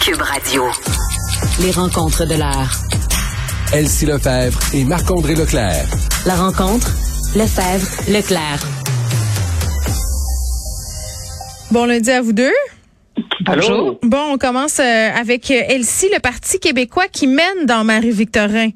Cube Radio. Les rencontres de l'heure. Elsie Lefebvre et Marc-André Leclerc. La rencontre, Lefebvre, Leclerc. Bon lundi à vous deux. Bonjour. Bon, on commence euh, avec euh, Elsie, le Parti québécois qui mène dans Marie-Victorin.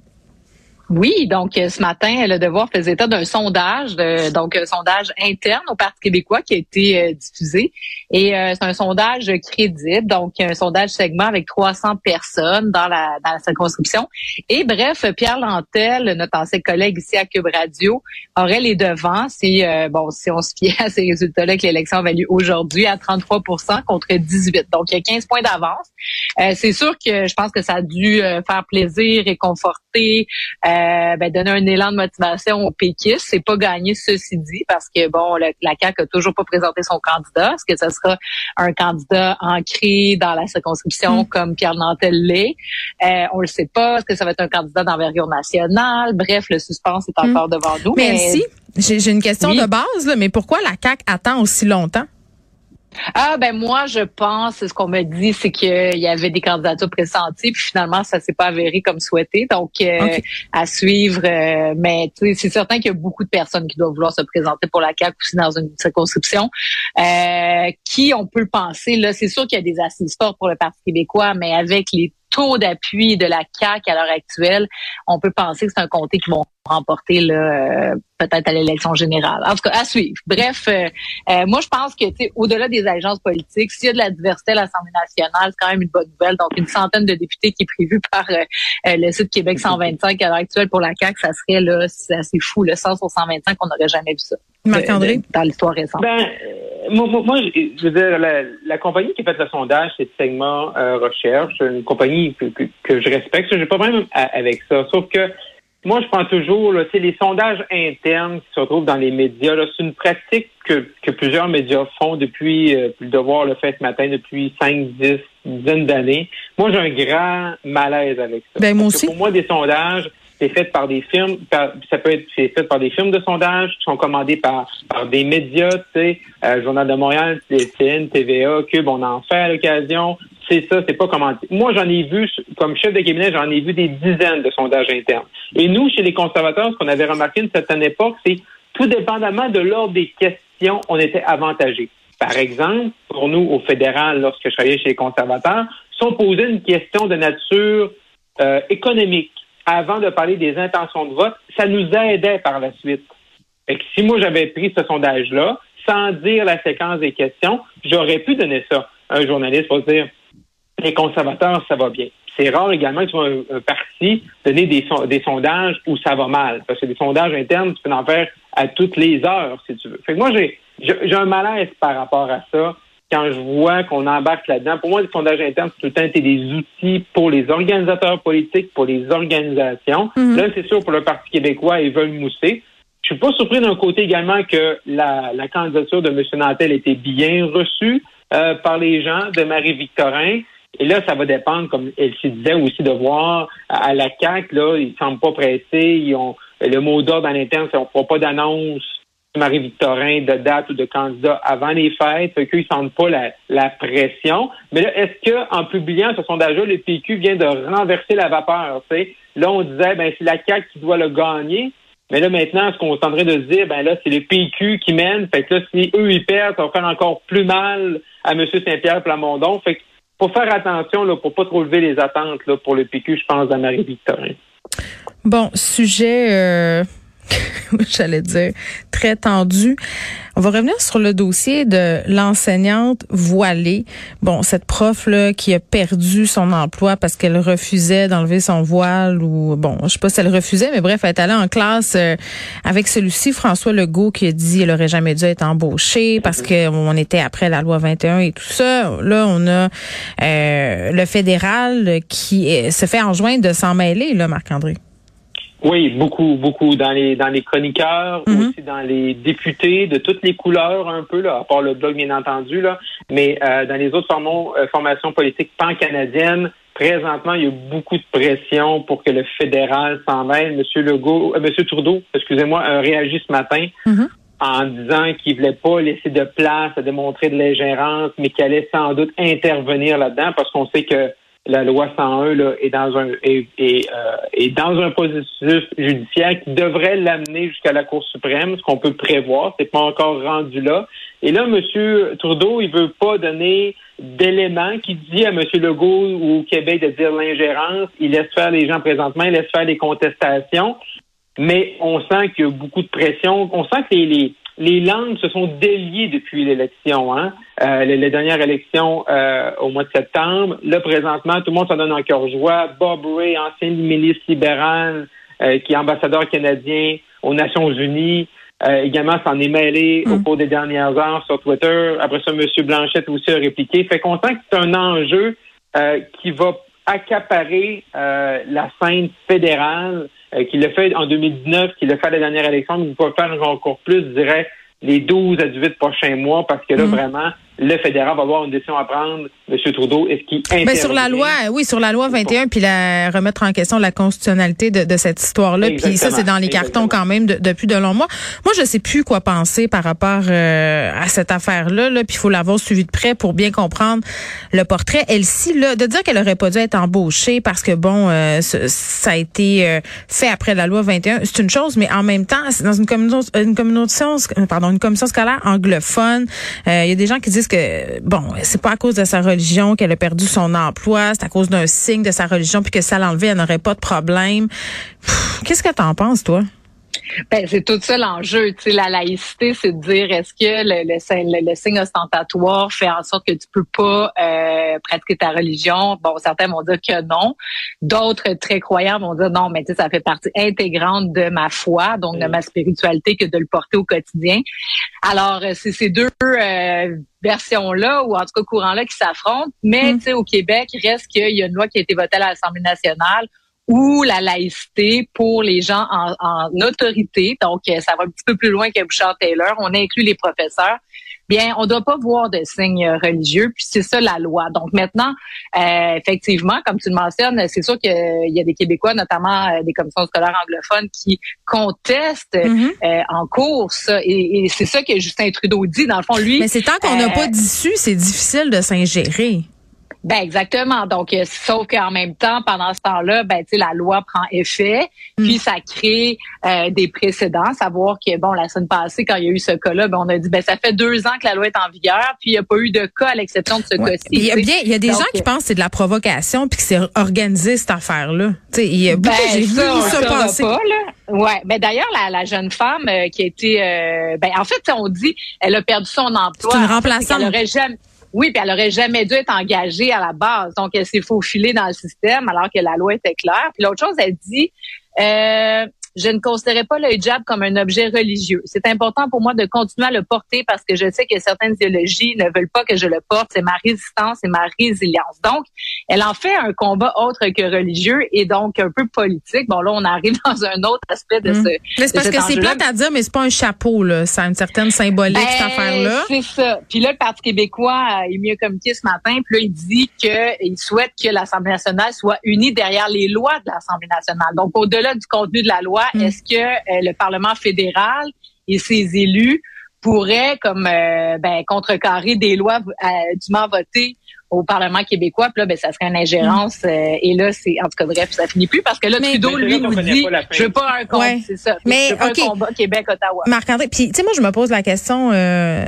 Oui, donc euh, ce matin, Le Devoir faisait état d'un sondage, donc un sondage interne au Parti québécois qui a été euh, diffusé. Et euh, c'est un sondage crédible, donc un sondage segment avec 300 personnes dans la, dans la circonscription. Et bref, Pierre Lantel, notre ancien collègue ici à Cube Radio, aurait les devants si, bon, si on se fie à ces résultats-là que l'élection a lieu aujourd'hui à 33% contre 18. Donc, il y a 15 points d'avance. c'est sûr que je pense que ça a dû faire plaisir et conforter euh, ben, donner un élan de motivation aux péquistes. C'est pas gagné, ceci dit, parce que bon, la CAQ a toujours pas présenté son candidat. Est-ce que ce sera un candidat ancré dans la circonscription mm. comme Pierre Nantel l'est? Euh, on le sait pas. Est-ce que ça va être un candidat d'envergure nationale? Bref, le suspense est encore mm. devant nous. Mais, si, j'ai une question de base, là, mais pourquoi la CAQ attend aussi longtemps? Ah ben moi je pense ce qu'on me dit c'est qu'il y avait des candidatures pressenties puis finalement ça s'est pas avéré comme souhaité. Donc euh, à suivre euh, mais c'est certain qu'il y a beaucoup de personnes qui doivent vouloir se présenter pour la CAQ aussi dans une circonscription. Euh, qui on peut le penser là? C'est sûr qu'il y a des assises fortes pour le Parti québécois mais avec les taux d'appui de la CAQ à l'heure actuelle, on peut penser que c'est un comté qui vont remporter là, euh, peut-être à l'élection générale. En tout cas, à suivre. Bref, euh, euh, moi je pense que au-delà des agences politiques, s'il y a de la diversité à l'Assemblée nationale, c'est quand même une bonne nouvelle. Donc une centaine de députés qui est prévu par le site Québec 125 à l'heure actuelle pour la CAQ, ça serait là, c'est assez fou, le 100 sur 125, on n'aurait jamais vu ça. Marc-André? Dans l'histoire récente. Ben, moi, moi, je veux dire, la, compagnie qui a fait le sondage, c'est Segment Recherche, une compagnie que, que, je respecte. Je n'ai pas même avec ça. Sauf que moi, je pense toujours, là, les sondages internes qui se retrouvent dans les médias, c'est une pratique que, que plusieurs médias font depuis, euh, le devoir le fait ce matin, depuis 5, 10, dizaines d'années. Moi, j'ai un grand malaise avec ça. Ben, moi aussi. Pour moi, des sondages, c'est fait par des firmes, ça peut être fait par des firmes de sondage qui sont commandées par, par des médias, tu sais, euh, Journal de Montréal, CN, TVA, Cube, on en fait à l'occasion. C'est ça, c'est pas commenté. Moi, j'en ai vu, comme chef de cabinet, j'en ai vu des dizaines de sondages internes. Et nous, chez les conservateurs, ce qu'on avait remarqué une certaine époque, c'est tout dépendamment de l'ordre des questions, on était avantagés. Par exemple, pour nous, au fédéral, lorsque je travaillais chez les conservateurs, si on posait une question de nature euh, économique, avant de parler des intentions de vote, ça nous aidait par la suite. Et si moi j'avais pris ce sondage-là, sans dire la séquence des questions, j'aurais pu donner ça à un journaliste pour dire les conservateurs, ça va bien. C'est rare également que tu un, un, parti donner des, des sondages où ça va mal. Parce que des sondages internes, tu peux en faire à toutes les heures, si tu veux. Fait que moi, j'ai, j'ai un malaise par rapport à ça quand je vois qu'on embarque là-dedans. Pour moi, les sondages internes, c'est tout le temps été des outils pour les organisateurs politiques, pour les organisations. Mhm. Là, c'est sûr, pour le Parti québécois, ils veulent mousser. Je suis pas surpris d'un côté également que la, la candidature de M. Nantel était bien reçue euh, par les gens de Marie-Victorin. Et là, ça va dépendre, comme elle se disait aussi, de voir à la CAQ, là, ils semblent pas pressés. Ils ont le mot d'ordre en interne, c'est on ne fera pas d'annonce Marie-Victorin de date ou de candidat avant les fêtes, fait qu'ils ne sentent pas la, pression. Mais là, est-ce que en publiant ce sondage-là, le PQ vient de renverser la vapeur? Là, on disait ben c'est la CAQ qui doit le gagner. Mais là, maintenant, ce qu'on est en train de se dire, ben là, c'est le PQ qui mène. Fait que là, si eux, ils perdent, ça va faire encore plus mal à M. Saint-Pierre Plamondon. Faut faire attention là, pour pas trop lever les attentes là, pour le PQ, je pense, à Marie-Victorin. Bon, sujet euh, j'allais dire, très tendu. On va revenir sur le dossier de l'enseignante voilée. Bon, cette prof là qui a perdu son emploi parce qu'elle refusait d'enlever son voile ou bon, je sais pas si elle refusait, mais bref, elle est allée en classe euh, avec celui-ci, François Legault, qui a dit qu'elle aurait jamais dû être embauchée parce qu'on était après la loi 21 et tout ça. Là, on a euh, le fédéral qui se fait enjoindre de s'en mêler, là, Marc-André. Oui, beaucoup, beaucoup dans les dans les chroniqueurs, mhm. aussi dans les députés de toutes les couleurs un peu là, à part le blog bien entendu là, mais euh, dans les autres euh, formations politiques pan-canadiennes, présentement il y a beaucoup de pression pour que le fédéral s'en mêle. Monsieur Legault, euh, Monsieur Trudeau, excusez-moi, a réagi ce matin. Mhm. en disant qu'il voulait pas laisser de place à démontrer de l'ingérence, mais qu'il allait sans doute intervenir là-dedans parce qu'on sait que la loi 101 là, est dans un est, est, euh, est dans un processus judiciaire qui devrait l'amener jusqu'à la Cour suprême, ce qu'on peut prévoir. C'est pas encore rendu là. Et là, M. Trudeau, il veut pas donner d'éléments qui dit à M. Legault ou au Québec de dire l'ingérence. Il laisse faire les gens présentement, il laisse faire les contestations. Mais on sent qu'il y a beaucoup de pression. On sent que les, les les langues se sont déliées depuis l'élection, hein? Euh, les, dernières élections euh, au mois de septembre. Là, présentement, tout le monde s'en donne en cœur joie. Bob Ray, ancien ministre libéral, euh, qui est ambassadeur canadien aux Nations Unies, également s'en est mêlé au mm. cours des dernières heures sur Twitter. Après ça, M. Blanchette aussi a répliqué. Fait qu'on sent que c'est un enjeu qui va accaparer la scène fédérale euh, qui l'a fait en 2019, qui l'a fait à la dernière élection, mais il peut faire encore plus, je dirais, les 12 à 18 prochains mois, parce que là, mm. vraiment, le fédéral va avoir une décision à prendre, M. Trudeau. Est-ce qu'il Mais sur la loi, oui, sur la loi 21, puis la remettre en question la constitutionnalité de, de cette histoire-là. Puis ça, c'est dans les cartons quand même depuis de longs mois. Moi, je sais plus quoi penser par rapport euh, à cette affaire-là. Là, puis il faut l'avoir suivi de près pour bien comprendre le portrait. Elsie, là, de dire qu'elle aurait pas dû être embauchée parce que bon, euh, ça a été euh, fait après la loi 21, c'est une chose, mais en même temps, c'est dans une communauté, une communauté, pardon, une commission scolaire anglophone. Il y a des gens qui disent que bon, c'est pas à cause de sa religion qu'elle a perdu son emploi, c'est à cause d'un signe de sa religion puis que ça l'enlevait, elle n'aurait pas de problème. Qu'est-ce que t'en penses toi? Ben, c'est tout ça l'enjeu. Tu sais, la laïcité, c'est de dire est-ce que le, le, le, signe ostentatoire fait en sorte que tu peux pas euh, pratiquer ta religion? Bon, certains vont dire que non. D'autres très croyants vont dire non, mais tu sais, ça fait partie intégrante de ma foi, donc de ma spiritualité, que de le porter au quotidien. Alors, euh, c'est ces deux euh, versions-là, ou en tout cas courants-là, qui s'affrontent. Mais mm. tu sais, au Québec, reste qu'il y a une loi qui a été votée à l'Assemblée nationale ou la laïcité pour les gens en, en, autorité. Donc, euh, ça va un petit peu plus loin que Bouchard Taylor. On inclut les professeurs. Bien, on ne doit pas voir de signes religieux, puis c'est ça la loi. Donc maintenant, euh, effectivement, comme tu le mentionnes, c'est sûr qu'il y a des Québécois, notamment euh, des commissions scolaires anglophones, qui contestent mm-hmm. en course. Et, et c'est ça que Justin Trudeau dit. Dans le fond, lui. Mais c'est tant qu'on n'a pas d'issue, c'est difficile de s'ingérer. Ben exactement. Donc, euh, sauf qu'en même temps, pendant ce temps-là, ben tu sais, la loi prend effet, mm. puis ça crée euh, des précédents. Savoir que bon, la semaine passée, quand il y a eu ce cas-là, ben on a dit ben ça fait deux ans que la loi est en vigueur, puis il n'y a pas eu de cas à l'exception de ce cas-ci. Il y a bien, il y a des gens qui pensent que c'est de la provocation, puis que c'est organisé cette affaire-là. Tu sais, il y a ben, j'ai vu ça, passer. Pas, là. Ouais, ben d'ailleurs la, la jeune femme euh, qui a été, ben en fait on dit, elle a perdu son emploi. C'est une remplaçante. elle aurait jamais oui, puis elle aurait jamais dû être engagée à la base. Donc, elle s'est faufilée dans le système alors que la loi était claire. Puis l'autre chose, elle dit, euh, je ne considérais pas le hijab comme un objet religieux. C'est important pour moi de continuer à le porter parce que je sais que certaines idéologies ne veulent pas que je le porte. C'est ma résistance et ma résilience. Donc, elle en fait un combat autre que religieux et donc un peu politique. Bon, là, on arrive dans un autre aspect de mmh. ce. Mais c'est parce que c'est plate à dire, mais c'est pas un chapeau, là. Ça a une certaine symbolique, cette ben, affaire-là. C'est ça. Puis là, le Parti québécois est mieux communiqué ce matin. Puis là, il dit qu'il souhaite que l'Assemblée nationale soit unie derrière les lois de l'Assemblée nationale. Donc, au-delà du contenu de la loi, Mm. Est-ce que euh, le Parlement fédéral et ses élus pourraient comme euh, ben, contrecarrer des lois euh, dûment votées au Parlement québécois, puis là, ben, ça serait une ingérence. Mm. et là, c'est en tout cas bref, ça finit plus parce que là, Trudeau, lui, nous dit, je veux pas un combat, c'est ça. Mais je veux pas un combat Québec-Ottawa. Marc-André, puis tu sais, moi, je me pose la question. Euh,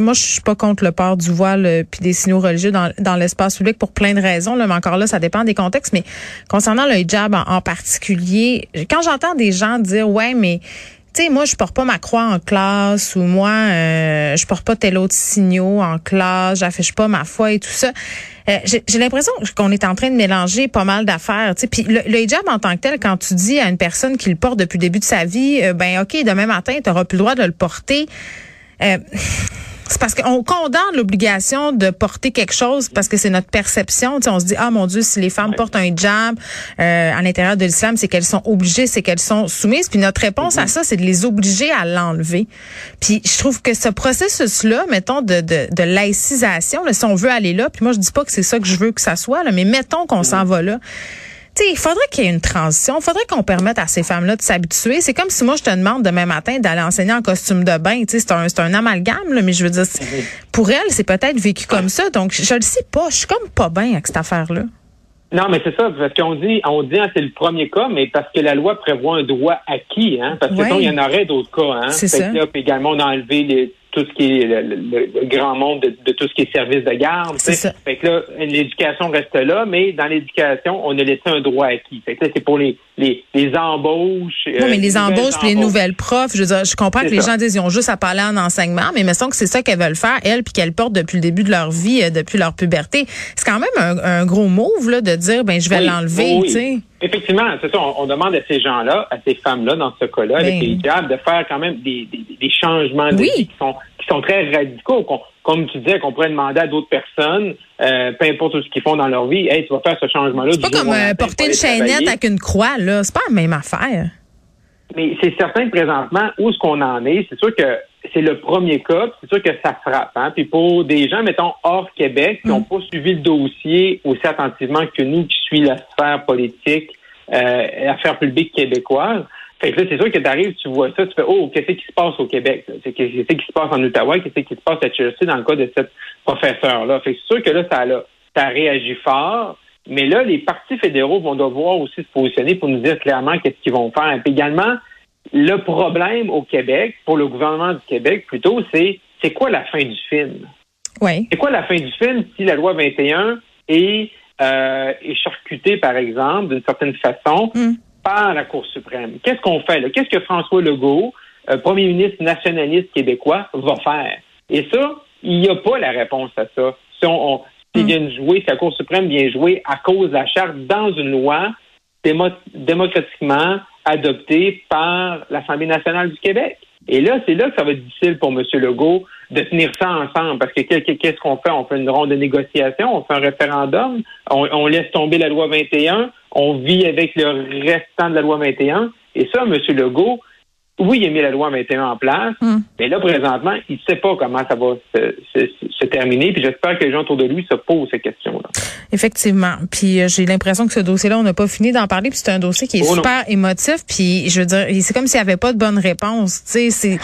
moi, je suis pas contre le port du voile puis des signaux religieux dans, dans l'espace public pour plein de raisons. Là, mais encore là, ça dépend des contextes. Mais concernant le hijab en, en particulier, quand j'entends des gens dire, ouais, mais tu sais, moi, je porte pas ma croix en classe ou moi, euh, je porte pas tel autre signaux en classe, j'affiche pas ma foi et tout ça. Euh, j'ai l'impression qu'on est en train de mélanger pas mal d'affaires. Puis le, le, hijab en tant que tel, quand tu dis à une personne qui le porte depuis le début de sa vie, euh, ben ok, demain matin, tu n'auras plus le droit de le porter. Euh, c'est parce qu'on condamne l'obligation de porter quelque chose parce que c'est notre perception. on se dit, ah mon Dieu, si les femmes portent un hijab euh, à l'intérieur de l'islam, c'est qu'elles sont obligées, c'est qu'elles sont soumises. Puis notre réponse à mm-hmm. ça, c'est de les obliger à l'enlever. Puis je trouve que ce processus-là, mettons, de, de, de laïcisation, là, si on veut aller là, puis moi je dis pas que c'est ça que je veux que ça soit, là, mais mettons qu'on s'en mm-hmm. va là il faudrait qu'il y ait une transition. Il faudrait qu'on permette à ces femmes-là de s'habituer. C'est comme si moi, je te demande demain matin d'aller enseigner en costume de bain. C'est un, c'est un amalgame, là, mais je veux dire, pour elle, c'est peut-être vécu comme ça. Donc, je, le sais pas. Je suis comme pas bien avec cette affaire-là. Non, mais c'est ça, parce qu'on dit, on dit, hein, c'est le premier cas, mais parce que la loi prévoit un droit acquis, hein, parce que sinon, il y en aurait d'autres cas, hein. C'est ça. Là, puis également, on a enlevé les, tout ce qui est le, le, grand monde de, de, tout ce qui est service de garde. Ça. Fait que là, l'éducation reste là, mais dans l'éducation, on a laissé un droit acquis. Fait que là, c'est pour les, les, les embauches. Non, mais les embauches, puis les nouvelles profs, je veux dire, je comprends que les gens disent ils ont juste à parler en enseignement, mais me semble que c'est ça qu'elles veulent faire, elles, puis qu'elles portent depuis le début de leur vie, euh, depuis leur puberté. C'est quand même un, un, gros move, là, de dire, ben, je vais l'enlever, oui. Effectivement, c'est ça. On, on, demande à ces gens-là, à ces femmes-là, dans ce cas-là, avec les de faire quand même des, des, des changements de oui. vie qui sont, qui sont très radicaux. Comme tu disais, qu'on pourrait demander à d'autres personnes, euh, peu importe ce qu'ils font dans leur vie, hey, tu vas faire ce changement-là. C'est pas comme euh, porter une chaînette avec une croix, là. C'est pas la même affaire. Mais c'est certain que présentement, où est-ce qu'on en est? C'est sûr que c'est le premier cas, c'est sûr que ça frappe. Hein? Puis pour des gens, mettons, hors Québec, qui n'ont pas suivi le dossier aussi attentivement que nous qui suivons la sphère politique, euh, affaires publiques québécoises, fait que là, c'est sûr que tu arrives, tu vois ça, tu fais Oh, qu'est-ce qui se passe au Québec? Qu'est-ce qui se passe en Ottawa? Qu'est-ce qui se passe à Chelsea dans le cas de cette professeure-là? Fait que c'est sûr que là, ça, là, ça réagit fort. Mais là, les partis fédéraux vont devoir aussi se positionner pour nous dire clairement qu'est-ce qu'ils vont faire. Et puis également, le problème au Québec, pour le gouvernement du Québec plutôt, c'est c'est quoi la fin du film? Oui. C'est quoi la fin du film si la loi 21 est, euh, est charcutée, par exemple, d'une certaine façon, mm. par la Cour suprême? Qu'est-ce qu'on fait là? Qu'est-ce que François Legault, euh, premier ministre nationaliste québécois, va faire? Et ça, il n'y a pas la réponse à ça. Si on, on s'ils viennent jouer, si la Cour suprême vient jouer à cause de la charte dans une loi démo démocratiquement adoptée par l'Assemblée nationale du Québec. Et là, c'est là que ça va être difficile pour M. Legault de tenir ça ensemble. Parce que qu'est-ce qu'on fait? On fait une ronde de négociation, on fait un référendum, on, on, laisse tomber la loi 21, on vit avec le restant de la loi 21. Et ça, M. Legault, oui, il a mis la loi 21 en place, mm. mais là, présentement, il ne sait pas comment ça va se, se, se terminer. Puis j'espère que les gens autour de lui se posent ces questions-là. Effectivement. Puis euh, j'ai l'impression que ce dossier-là, on n'a pas fini d'en parler. Puis c'est un dossier qui est oh, super non. émotif. Puis je veux dire, c'est comme s'il n'y avait pas de bonne réponse. Tu sais, c'est.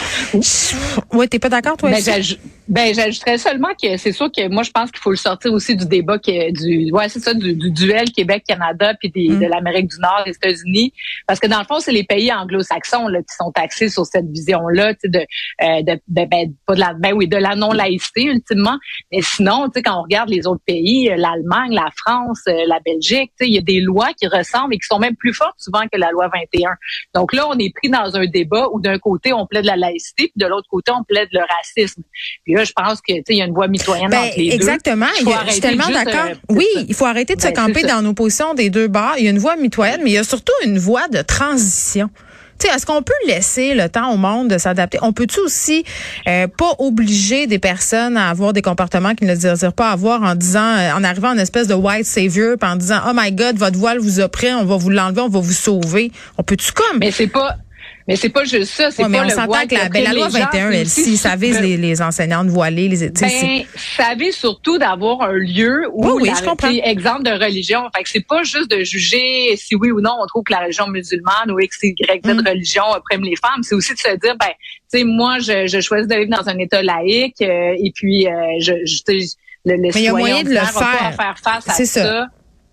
Ouais, t'es pas d'accord, toi? Ben, ben j'ajouterais seulement que c'est sûr que moi, je pense qu'il faut le sortir aussi du débat que, du, ouais, c'est ça, du, du duel Québec-Canada puis des, mm. de l'Amérique du Nord, des États-Unis. Parce que dans le fond, c'est les pays anglo-saxons là qui sont axés sur cette vision-là, de, euh, de, de, ben, pas de la, ben oui, de la non-laïcité ultimement. Mais sinon, tu sais, quand on regarde les autres pays, l'Allemagne, la France, la Belgique, tu sais, il y a des lois qui ressemblent et qui sont même plus fortes souvent que la loi 21. Donc là, on est pris dans un débat où d'un côté on plaide la laïcité, puis de l'autre côté on plaide le racisme. Puis là, je pense que il y a une voie mitoyenne ben, entre les exactement. deux. Exactement. Je suis tellement d'accord. Euh, oui, il faut arrêter de ben, se camper dans nos positions des deux bords. Il y a une voie mitoyenne, mais il y a surtout une voie de transition. Est-ce qu'on peut laisser le temps au monde de s'adapter? On peut-tu aussi euh, pas obliger des personnes à avoir des comportements qu'ils ne désirent pas avoir en disant, euh, en arrivant en espèce de white savior, puis en disant, oh my God, votre voile vous a pris, on va vous l'enlever, on va vous sauver. On peut-tu comme? Mais c'est pas. Mais c'est pas juste ça, c'est ouais, mais pas on le s'entend que la, ben, la loi 21, elle, si ça vise les, les enseignantes voilées, les ben, ça vise surtout d'avoir un lieu où, oui, oui, la, je comprends. exemple de religion. Fait que c'est pas juste de juger si oui ou non on trouve que la religion musulmane ou X, Y, Z Mm. religion opprime les femmes. C'est aussi de se dire, ben, tu sais, moi, je, je choisis de vivre dans un État laïque, euh, et puis, euh, je, je le, le mais il y a moyen de le faire. faire face à ça. ça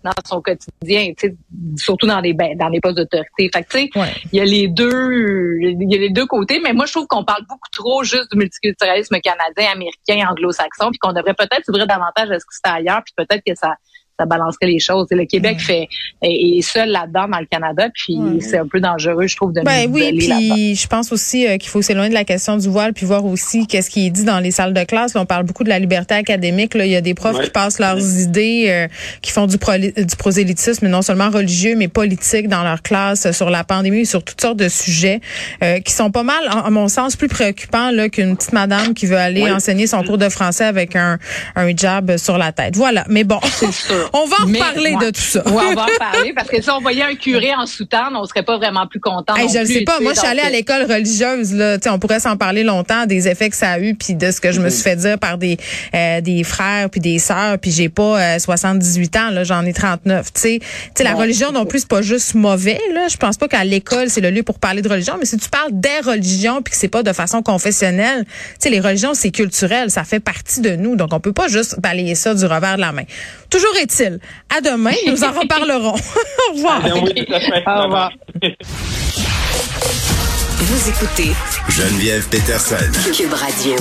dans son quotidien, tu sais, surtout dans des ben, dans des postes d'autorité. Fait tu sais, il Ouais. y a les deux il y a les deux côtés, mais moi je trouve qu'on parle beaucoup trop juste du multiculturalisme canadien, américain, anglo-saxon, puis qu'on devrait peut-être s'ouvrir davantage à ce qui se fait ailleurs, puis peut-être que ça ça balancerait les choses. Et le Québec fait est, est seul là-dedans dans le Canada, puis Ouais. c'est un peu dangereux, je trouve, de Ben nous oui, puis je pense aussi euh, qu'il faut s'éloigner de la question du voile puis voir aussi qu'est-ce qui est dit dans les salles de classe. Là, on parle beaucoup de la liberté académique. Là, il y a des profs Ouais. qui passent leurs idées, euh, qui font du, du prosélytisme, non seulement religieux mais politique dans leur classe euh, sur la pandémie et sur toutes sortes de sujets euh, qui sont pas mal, en- à mon sens, plus préoccupants là qu'une petite madame qui veut aller Oui. enseigner son cours de français avec un un hijab sur la tête. Voilà. Mais bon, C'est sûr. On va en Mais, reparler ouais. de tout ça. Ouais, on va en parler parce que si on voyait un curé en soutane, on serait pas vraiment plus content. Hey, je le plus, sais pas. Moi, je suis allée à l'école religieuse. Là, Tu sais, on pourrait s'en parler longtemps des effets que ça a eu, puis de ce que je me suis fait dire par des euh, des frères puis des sœurs. Puis j'ai pas euh, 78 ans. Là, j'en ai 39. Tu sais, Tu sais, la religion non plus c'est pas juste mauvais. Là, je pense pas qu'à l'école c'est le lieu pour parler de religion. Mais si tu parles des religions puis que c'est pas de façon confessionnelle, tu sais, les religions c'est culturel, ça fait partie de nous. Donc on peut pas juste balayer ça du revers de la main. Toujours est-il. À demain, nous en reparlerons. Au revoir. Oui, fait. Au revoir. Vous écoutez Geneviève Peterson. Cube Radio.